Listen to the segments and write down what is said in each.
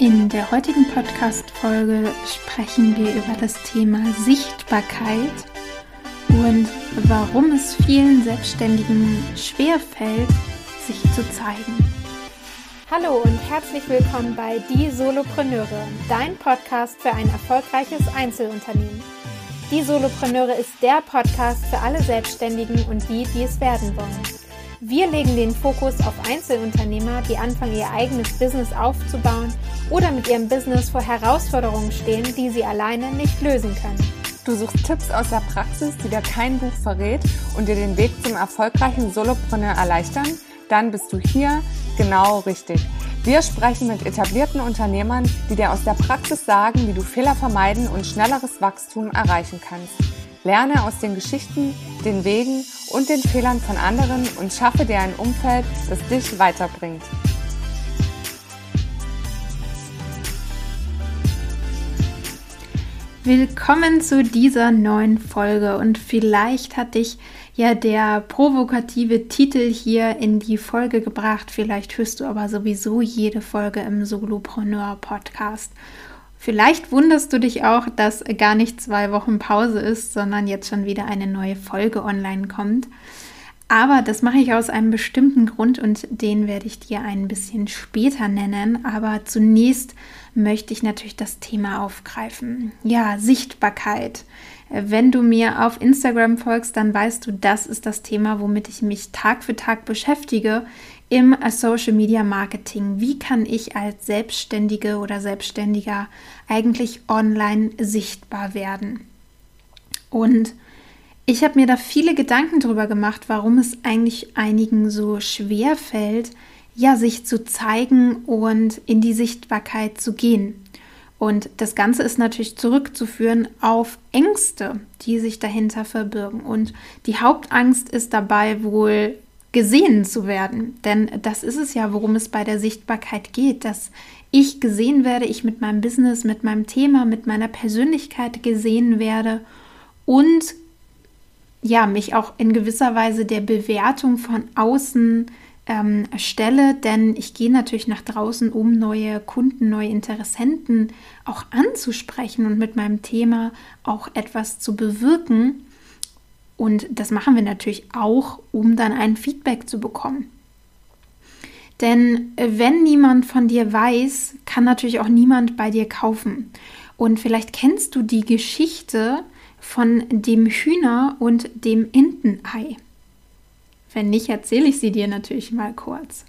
In der heutigen Podcast-Folge sprechen wir über das Thema Sichtbarkeit und warum es vielen Selbstständigen schwerfällt, sich zu zeigen. Hallo und herzlich willkommen bei Die Solopreneure, dein Podcast für ein erfolgreiches Einzelunternehmen. Die Solopreneure ist der Podcast für alle Selbstständigen und die, die es werden wollen. Wir legen den Fokus auf Einzelunternehmer, die anfangen, ihr eigenes Business aufzubauen oder mit ihrem Business vor Herausforderungen stehen, die sie alleine nicht lösen können. Du suchst Tipps aus der Praxis, die dir kein Buch verrät und dir den Weg zum erfolgreichen Solopreneur erleichtern? Dann bist du hier genau richtig. Wir sprechen mit etablierten Unternehmern, die dir aus der Praxis sagen, wie du Fehler vermeiden und schnelleres Wachstum erreichen kannst. Lerne aus den Geschichten, den Wegen und den Fehlern von anderen und schaffe dir ein Umfeld, das dich weiterbringt. Willkommen zu dieser neuen Folge und vielleicht hat dich ja der provokative Titel hier in die Folge gebracht. Vielleicht hörst du aber sowieso jede Folge im Solopreneur Podcast. Vielleicht wunderst du dich auch, dass gar nicht zwei Wochen Pause ist, sondern jetzt schon wieder eine neue Folge online kommt. Aber das mache ich aus einem bestimmten Grund und den werde ich dir ein bisschen später nennen. Aber zunächst möchte ich natürlich das Thema aufgreifen. Ja, Sichtbarkeit. Wenn du mir auf Instagram folgst, dann weißt du, das ist das Thema, womit ich mich Tag für Tag beschäftige im Social Media Marketing. Wie kann ich als Selbstständige oder Selbstständiger eigentlich online sichtbar werden? Und ich habe mir da viele Gedanken darüber gemacht, warum es eigentlich einigen so schwer fällt, ja, sich zu zeigen und in die Sichtbarkeit zu gehen. Und das Ganze ist natürlich zurückzuführen auf Ängste, die sich dahinter verbirgen. Und die Hauptangst ist dabei wohl gesehen zu werden. Denn das ist es ja, worum es bei der Sichtbarkeit geht, dass ich gesehen werde, ich mit meinem Business, mit meinem Thema, mit meiner Persönlichkeit gesehen werde und ja, mich auch in gewisser Weise der Bewertung von außen ähm, stelle, denn ich gehe natürlich nach draußen, um neue Kunden, neue Interessenten auch anzusprechen und mit meinem Thema auch etwas zu bewirken. Und das machen wir natürlich auch, um dann ein Feedback zu bekommen. Denn äh, wenn niemand von dir weiß, kann natürlich auch niemand bei dir kaufen. Und vielleicht kennst du die Geschichte von dem Hühner und dem Entenei. Wenn nicht, erzähle ich sie dir natürlich mal kurz.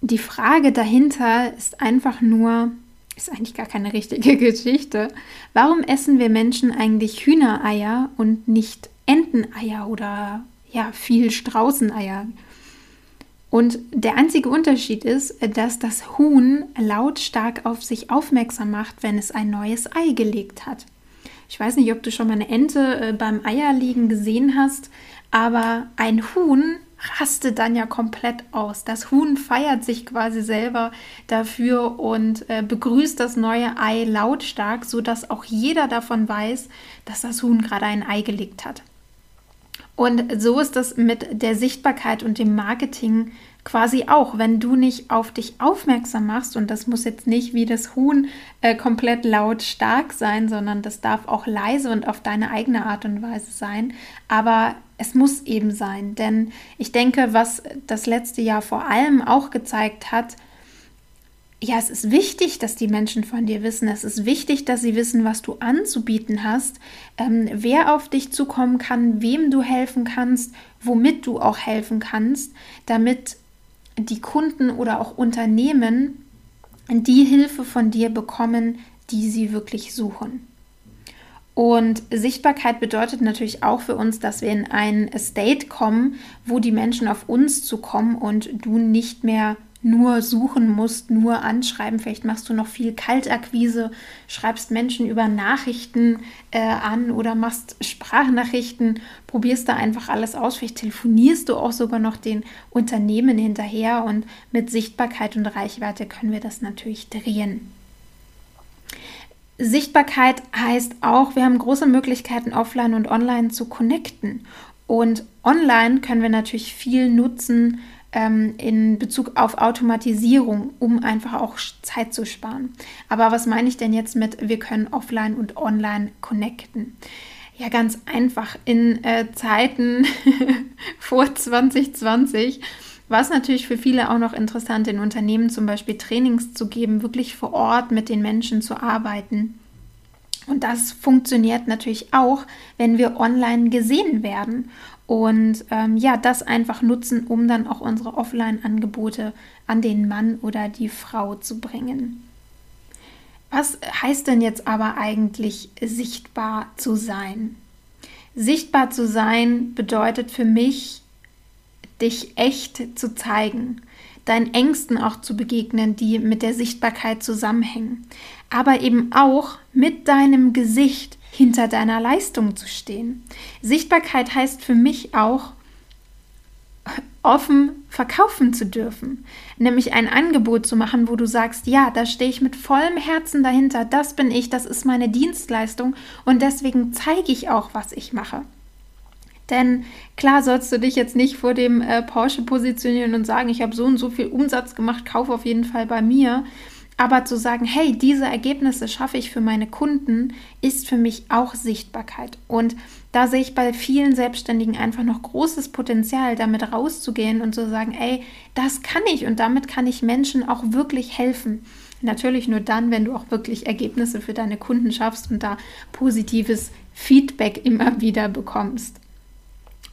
Die Frage dahinter ist einfach nur, ist eigentlich gar keine richtige Geschichte. Warum essen wir Menschen eigentlich Hühnereier und nicht Enteneier oder ja, viel Straußeneier. Und der einzige Unterschied ist, dass das Huhn lautstark auf sich aufmerksam macht, wenn es ein neues Ei gelegt hat. Ich weiß nicht, ob du schon mal eine Ente äh, beim Eierlegen gesehen hast, aber ein Huhn rastet dann ja komplett aus. Das Huhn feiert sich quasi selber dafür und äh, begrüßt das neue Ei lautstark, sodass auch jeder davon weiß, dass das Huhn gerade ein Ei gelegt hat. Und so ist es mit der Sichtbarkeit und dem Marketing quasi auch. Wenn du nicht auf dich aufmerksam machst, und das muss jetzt nicht wie das Huhn äh, komplett laut stark sein, sondern das darf auch leise und auf deine eigene Art und Weise sein. Aber es muss eben sein, denn ich denke, was das letzte Jahr vor allem auch gezeigt hat, ja, es ist wichtig, dass die Menschen von dir wissen. Es ist wichtig, dass sie wissen, was du anzubieten hast, ähm, wer auf dich zukommen kann, wem du helfen kannst, womit du auch helfen kannst, damit die Kunden oder auch Unternehmen die Hilfe von dir bekommen, die sie wirklich suchen. Und Sichtbarkeit bedeutet natürlich auch für uns, dass wir in ein State kommen, wo die Menschen auf uns zukommen und du nicht mehr nur suchen musst, nur anschreiben. Vielleicht machst du noch viel Kaltakquise, schreibst Menschen über Nachrichten äh, an oder machst Sprachnachrichten, probierst da einfach alles aus. Vielleicht telefonierst du auch sogar noch den Unternehmen hinterher und mit Sichtbarkeit und Reichweite können wir das natürlich drehen. Sichtbarkeit heißt auch, wir haben große Möglichkeiten, offline und online zu connecten. Und online können wir natürlich viel nutzen, ähm, in Bezug auf Automatisierung, um einfach auch Zeit zu sparen. Aber was meine ich denn jetzt mit, wir können offline und online connecten? Ja, ganz einfach. In äh, Zeiten vor 2020 war es natürlich für viele auch noch interessant, in Unternehmen zum Beispiel Trainings zu geben, wirklich vor Ort mit den Menschen zu arbeiten. Und das funktioniert natürlich auch, wenn wir online gesehen werden und ähm, ja, das einfach nutzen, um dann auch unsere Offline-Angebote an den Mann oder die Frau zu bringen. Was heißt denn jetzt aber eigentlich sichtbar zu sein? Sichtbar zu sein bedeutet für mich, dich echt zu zeigen, deinen Ängsten auch zu begegnen, die mit der Sichtbarkeit zusammenhängen, aber eben auch mit deinem Gesicht hinter deiner Leistung zu stehen. Sichtbarkeit heißt für mich auch, offen verkaufen zu dürfen, nämlich ein Angebot zu machen, wo du sagst, ja, da stehe ich mit vollem Herzen dahinter, das bin ich, das ist meine Dienstleistung und deswegen zeige ich auch, was ich mache. Denn klar sollst du dich jetzt nicht vor dem äh, Porsche positionieren und sagen, ich habe so und so viel Umsatz gemacht, kauf auf jeden Fall bei mir, aber zu sagen, hey, diese Ergebnisse schaffe ich für meine Kunden, ist für mich auch Sichtbarkeit. Und da sehe ich bei vielen Selbstständigen einfach noch großes Potenzial, damit rauszugehen und zu sagen, ey, das kann ich und damit kann ich Menschen auch wirklich helfen. Natürlich nur dann, wenn du auch wirklich Ergebnisse für deine Kunden schaffst und da positives Feedback immer wieder bekommst.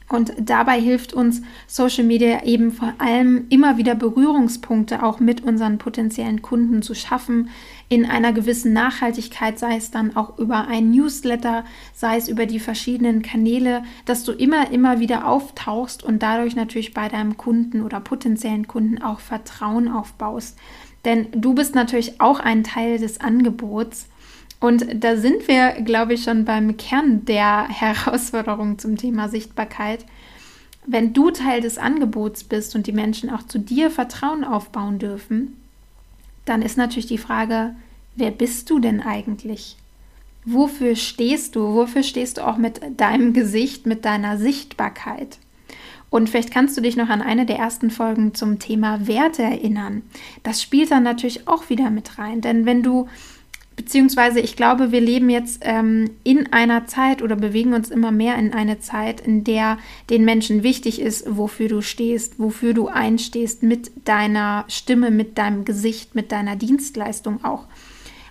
Und dabei hilft uns Social Media eben vor allem immer wieder Berührungspunkte auch mit unseren potenziellen Kunden zu schaffen, in einer gewissen Nachhaltigkeit, sei es dann auch über ein Newsletter, sei es über die verschiedenen Kanäle, dass du immer, immer wieder auftauchst und dadurch natürlich bei deinem Kunden oder potenziellen Kunden auch Vertrauen aufbaust. Denn du bist natürlich auch ein Teil des Angebots und da sind wir, glaube ich, schon beim Kern der Herausforderung zum Thema Sichtbarkeit. Wenn du Teil des Angebots bist und die Menschen auch zu dir Vertrauen aufbauen dürfen, dann ist natürlich die Frage, wer bist du denn eigentlich? Wofür stehst du? Wofür stehst du auch mit deinem Gesicht, mit deiner Sichtbarkeit? Und vielleicht kannst du dich noch an eine der ersten Folgen zum Thema Werte erinnern. Das spielt dann natürlich auch wieder mit rein. Denn wenn du beziehungsweise ich glaube, wir leben jetzt ähm, in einer Zeit oder bewegen uns immer mehr in eine Zeit, in der den Menschen wichtig ist, wofür du stehst, wofür du einstehst mit deiner Stimme, mit deinem Gesicht, mit deiner Dienstleistung auch.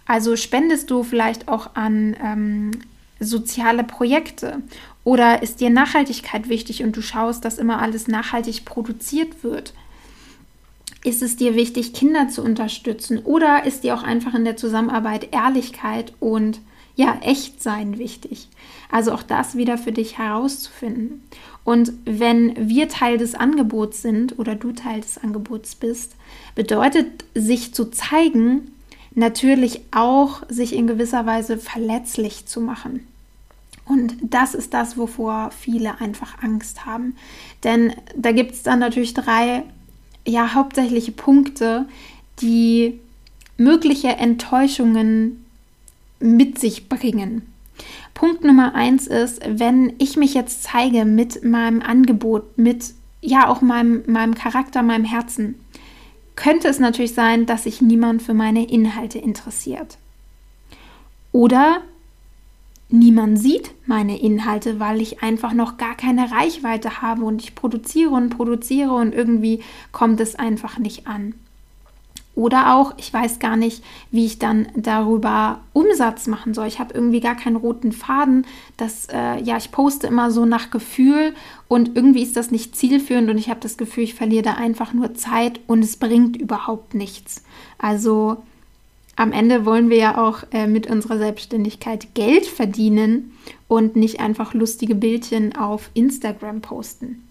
Also spendest du vielleicht auch an ähm, soziale Projekte oder ist dir Nachhaltigkeit wichtig und du schaust, dass immer alles nachhaltig produziert wird ist es dir wichtig, Kinder zu unterstützen? Oder ist dir auch einfach in der Zusammenarbeit Ehrlichkeit und ja, Echtsein wichtig? Also auch das wieder für dich herauszufinden. Und wenn wir Teil des Angebots sind oder du Teil des Angebots bist, bedeutet sich zu zeigen natürlich auch, sich in gewisser Weise verletzlich zu machen. Und das ist das, wovor viele einfach Angst haben. Denn da gibt es dann natürlich drei ja hauptsächliche Punkte, die mögliche Enttäuschungen mit sich bringen. Punkt Nummer eins ist, wenn ich mich jetzt zeige mit meinem Angebot, mit ja auch meinem, meinem Charakter, meinem Herzen, könnte es natürlich sein, dass sich niemand für meine Inhalte interessiert. Oder niemand sieht meine Inhalte, weil ich einfach noch gar keine Reichweite habe und ich produziere und produziere und irgendwie kommt es einfach nicht an. Oder auch, ich weiß gar nicht, wie ich dann darüber Umsatz machen soll. Ich habe irgendwie gar keinen roten Faden. Das, äh, ja, ich poste immer so nach Gefühl und irgendwie ist das nicht zielführend und ich habe das Gefühl, ich verliere da einfach nur Zeit und es bringt überhaupt nichts. Also am Ende wollen wir ja auch äh, mit unserer Selbstständigkeit Geld verdienen und nicht einfach lustige Bildchen auf Instagram posten.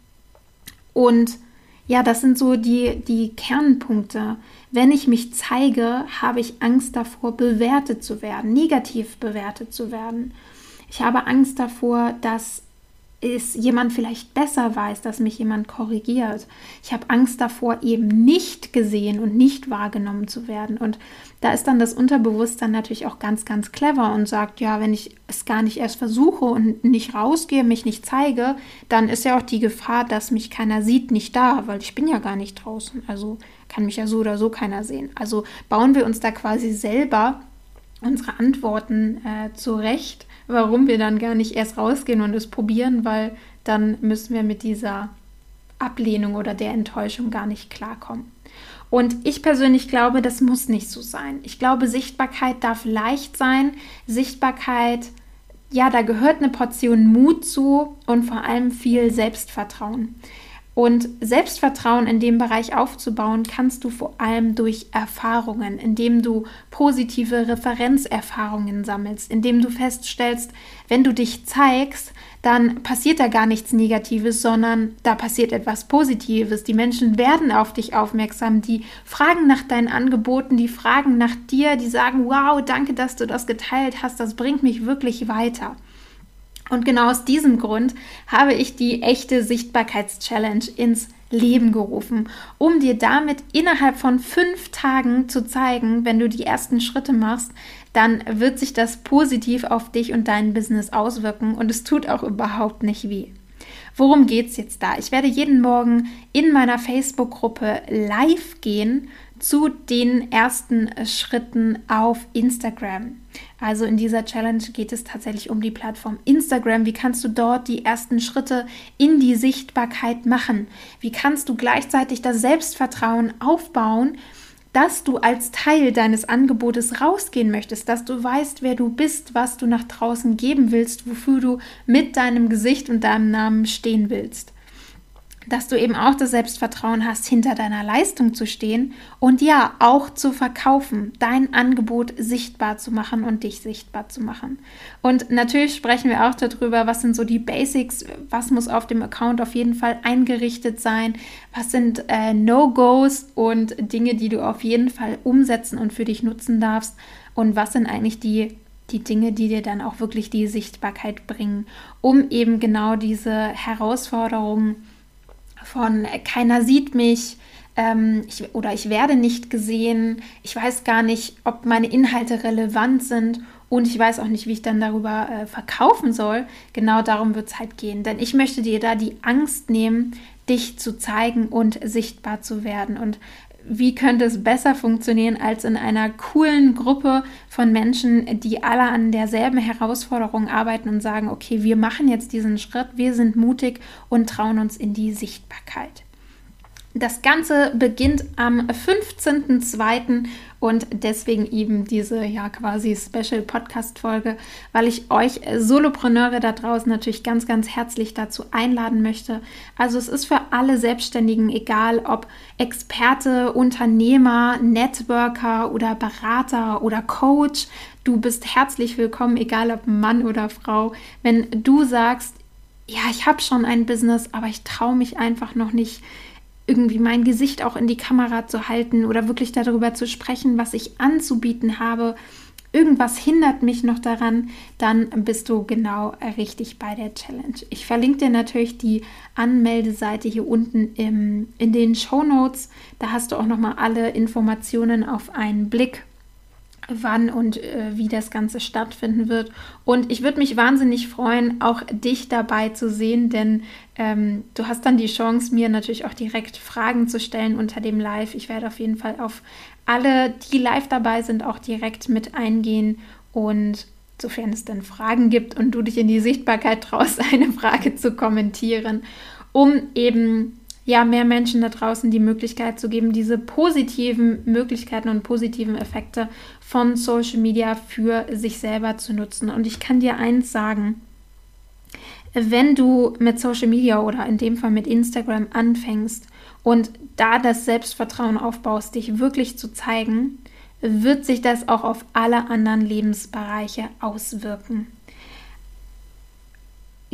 Und ja, das sind so die, die Kernpunkte. Wenn ich mich zeige, habe ich Angst davor, bewertet zu werden, negativ bewertet zu werden. Ich habe Angst davor, dass es jemand vielleicht besser weiß, dass mich jemand korrigiert. Ich habe Angst davor, eben nicht gesehen und nicht wahrgenommen zu werden. Und da ist dann das Unterbewusstsein natürlich auch ganz, ganz clever und sagt, ja, wenn ich es gar nicht erst versuche und nicht rausgehe, mich nicht zeige, dann ist ja auch die Gefahr, dass mich keiner sieht, nicht da, weil ich bin ja gar nicht draußen. Also kann mich ja so oder so keiner sehen. Also bauen wir uns da quasi selber unsere Antworten äh, zurecht warum wir dann gar nicht erst rausgehen und es probieren, weil dann müssen wir mit dieser Ablehnung oder der Enttäuschung gar nicht klarkommen. Und ich persönlich glaube, das muss nicht so sein. Ich glaube, Sichtbarkeit darf leicht sein. Sichtbarkeit, ja, da gehört eine Portion Mut zu und vor allem viel Selbstvertrauen. Und Selbstvertrauen in dem Bereich aufzubauen, kannst du vor allem durch Erfahrungen, indem du positive Referenzerfahrungen sammelst, indem du feststellst, wenn du dich zeigst, dann passiert da gar nichts Negatives, sondern da passiert etwas Positives. Die Menschen werden auf dich aufmerksam, die fragen nach deinen Angeboten, die fragen nach dir, die sagen, wow, danke, dass du das geteilt hast, das bringt mich wirklich weiter. Und genau aus diesem Grund habe ich die echte Sichtbarkeitschallenge ins Leben gerufen, um dir damit innerhalb von fünf Tagen zu zeigen, wenn du die ersten Schritte machst, dann wird sich das positiv auf dich und dein Business auswirken und es tut auch überhaupt nicht weh. Worum geht es jetzt da? Ich werde jeden Morgen in meiner Facebook-Gruppe live gehen zu den ersten Schritten auf Instagram. Also in dieser Challenge geht es tatsächlich um die Plattform Instagram. Wie kannst du dort die ersten Schritte in die Sichtbarkeit machen? Wie kannst du gleichzeitig das Selbstvertrauen aufbauen, dass du als Teil deines Angebotes rausgehen möchtest, dass du weißt, wer du bist, was du nach draußen geben willst, wofür du mit deinem Gesicht und deinem Namen stehen willst dass du eben auch das Selbstvertrauen hast, hinter deiner Leistung zu stehen und ja, auch zu verkaufen, dein Angebot sichtbar zu machen und dich sichtbar zu machen. Und natürlich sprechen wir auch darüber, was sind so die Basics, was muss auf dem Account auf jeden Fall eingerichtet sein, was sind äh, No-Gos und Dinge, die du auf jeden Fall umsetzen und für dich nutzen darfst und was sind eigentlich die die Dinge, die dir dann auch wirklich die Sichtbarkeit bringen, um eben genau diese Herausforderungen von äh, keiner sieht mich ähm, ich, oder ich werde nicht gesehen, ich weiß gar nicht, ob meine Inhalte relevant sind und ich weiß auch nicht, wie ich dann darüber äh, verkaufen soll. Genau darum wird es halt gehen, denn ich möchte dir da die Angst nehmen, dich zu zeigen und sichtbar zu werden. Und wie könnte es besser funktionieren als in einer coolen Gruppe von Menschen, die alle an derselben Herausforderung arbeiten und sagen, okay, wir machen jetzt diesen Schritt, wir sind mutig und trauen uns in die Sichtbarkeit. Das Ganze beginnt am 15.02. und deswegen eben diese ja quasi Special Podcast Folge, weil ich euch Solopreneure da draußen natürlich ganz, ganz herzlich dazu einladen möchte. Also es ist für alle Selbstständigen, egal ob Experte, Unternehmer, Networker oder Berater oder Coach, du bist herzlich willkommen, egal ob Mann oder Frau. Wenn du sagst, ja, ich habe schon ein Business, aber ich traue mich einfach noch nicht irgendwie mein Gesicht auch in die Kamera zu halten oder wirklich darüber zu sprechen, was ich anzubieten habe, irgendwas hindert mich noch daran, dann bist du genau richtig bei der Challenge. Ich verlinke dir natürlich die Anmeldeseite hier unten im, in den Show Notes. Da hast du auch nochmal alle Informationen auf einen Blick wann und äh, wie das Ganze stattfinden wird. Und ich würde mich wahnsinnig freuen, auch dich dabei zu sehen, denn ähm, du hast dann die Chance, mir natürlich auch direkt Fragen zu stellen unter dem Live. Ich werde auf jeden Fall auf alle, die live dabei sind, auch direkt mit eingehen und sofern es dann Fragen gibt und du dich in die Sichtbarkeit traust, eine Frage zu kommentieren, um eben ja, mehr Menschen da draußen die Möglichkeit zu geben, diese positiven Möglichkeiten und positiven Effekte von Social Media für sich selber zu nutzen. Und ich kann dir eins sagen, wenn du mit Social Media oder in dem Fall mit Instagram anfängst und da das Selbstvertrauen aufbaust, dich wirklich zu zeigen, wird sich das auch auf alle anderen Lebensbereiche auswirken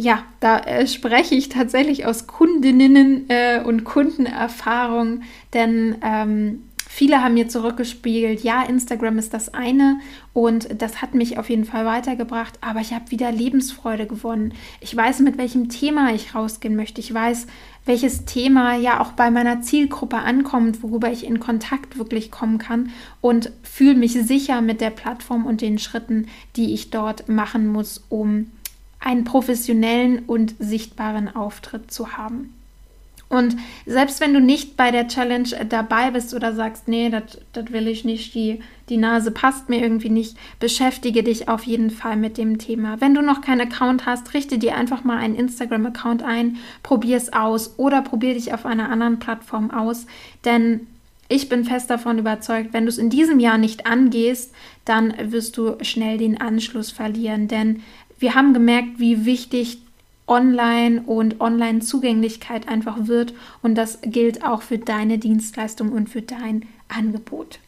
ja, da äh, spreche ich tatsächlich aus Kundinnen äh, und Kundenerfahrung, denn ähm, Viele haben mir zurückgespiegelt, ja, Instagram ist das eine und das hat mich auf jeden Fall weitergebracht, aber ich habe wieder Lebensfreude gewonnen. Ich weiß, mit welchem Thema ich rausgehen möchte. Ich weiß, welches Thema ja auch bei meiner Zielgruppe ankommt, worüber ich in Kontakt wirklich kommen kann und fühle mich sicher mit der Plattform und den Schritten, die ich dort machen muss, um einen professionellen und sichtbaren Auftritt zu haben. Und selbst wenn du nicht bei der Challenge dabei bist oder sagst, nee, das will ich nicht, die, die Nase passt mir irgendwie nicht, beschäftige dich auf jeden Fall mit dem Thema. Wenn du noch keinen Account hast, richte dir einfach mal einen Instagram-Account ein, probier es aus oder probier dich auf einer anderen Plattform aus, denn ich bin fest davon überzeugt, wenn du es in diesem Jahr nicht angehst, dann wirst du schnell den Anschluss verlieren, denn wir haben gemerkt, wie wichtig Online und Online-Zugänglichkeit einfach wird. Und das gilt auch für deine Dienstleistung und für dein Angebot.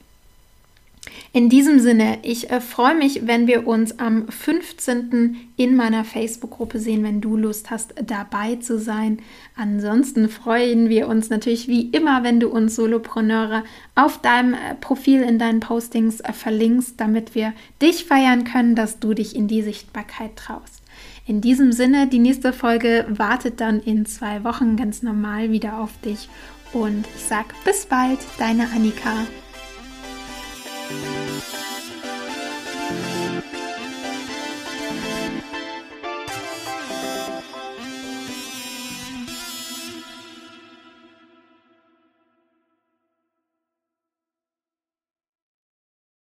In diesem Sinne, ich äh, freue mich, wenn wir uns am 15. in meiner Facebook-Gruppe sehen, wenn du Lust hast, dabei zu sein. Ansonsten freuen wir uns natürlich wie immer, wenn du uns Solopreneure auf deinem äh, Profil in deinen Postings äh, verlinkst, damit wir dich feiern können, dass du dich in die Sichtbarkeit traust. In diesem Sinne, die nächste Folge wartet dann in zwei Wochen ganz normal wieder auf dich. Und ich sag bis bald, deine Annika.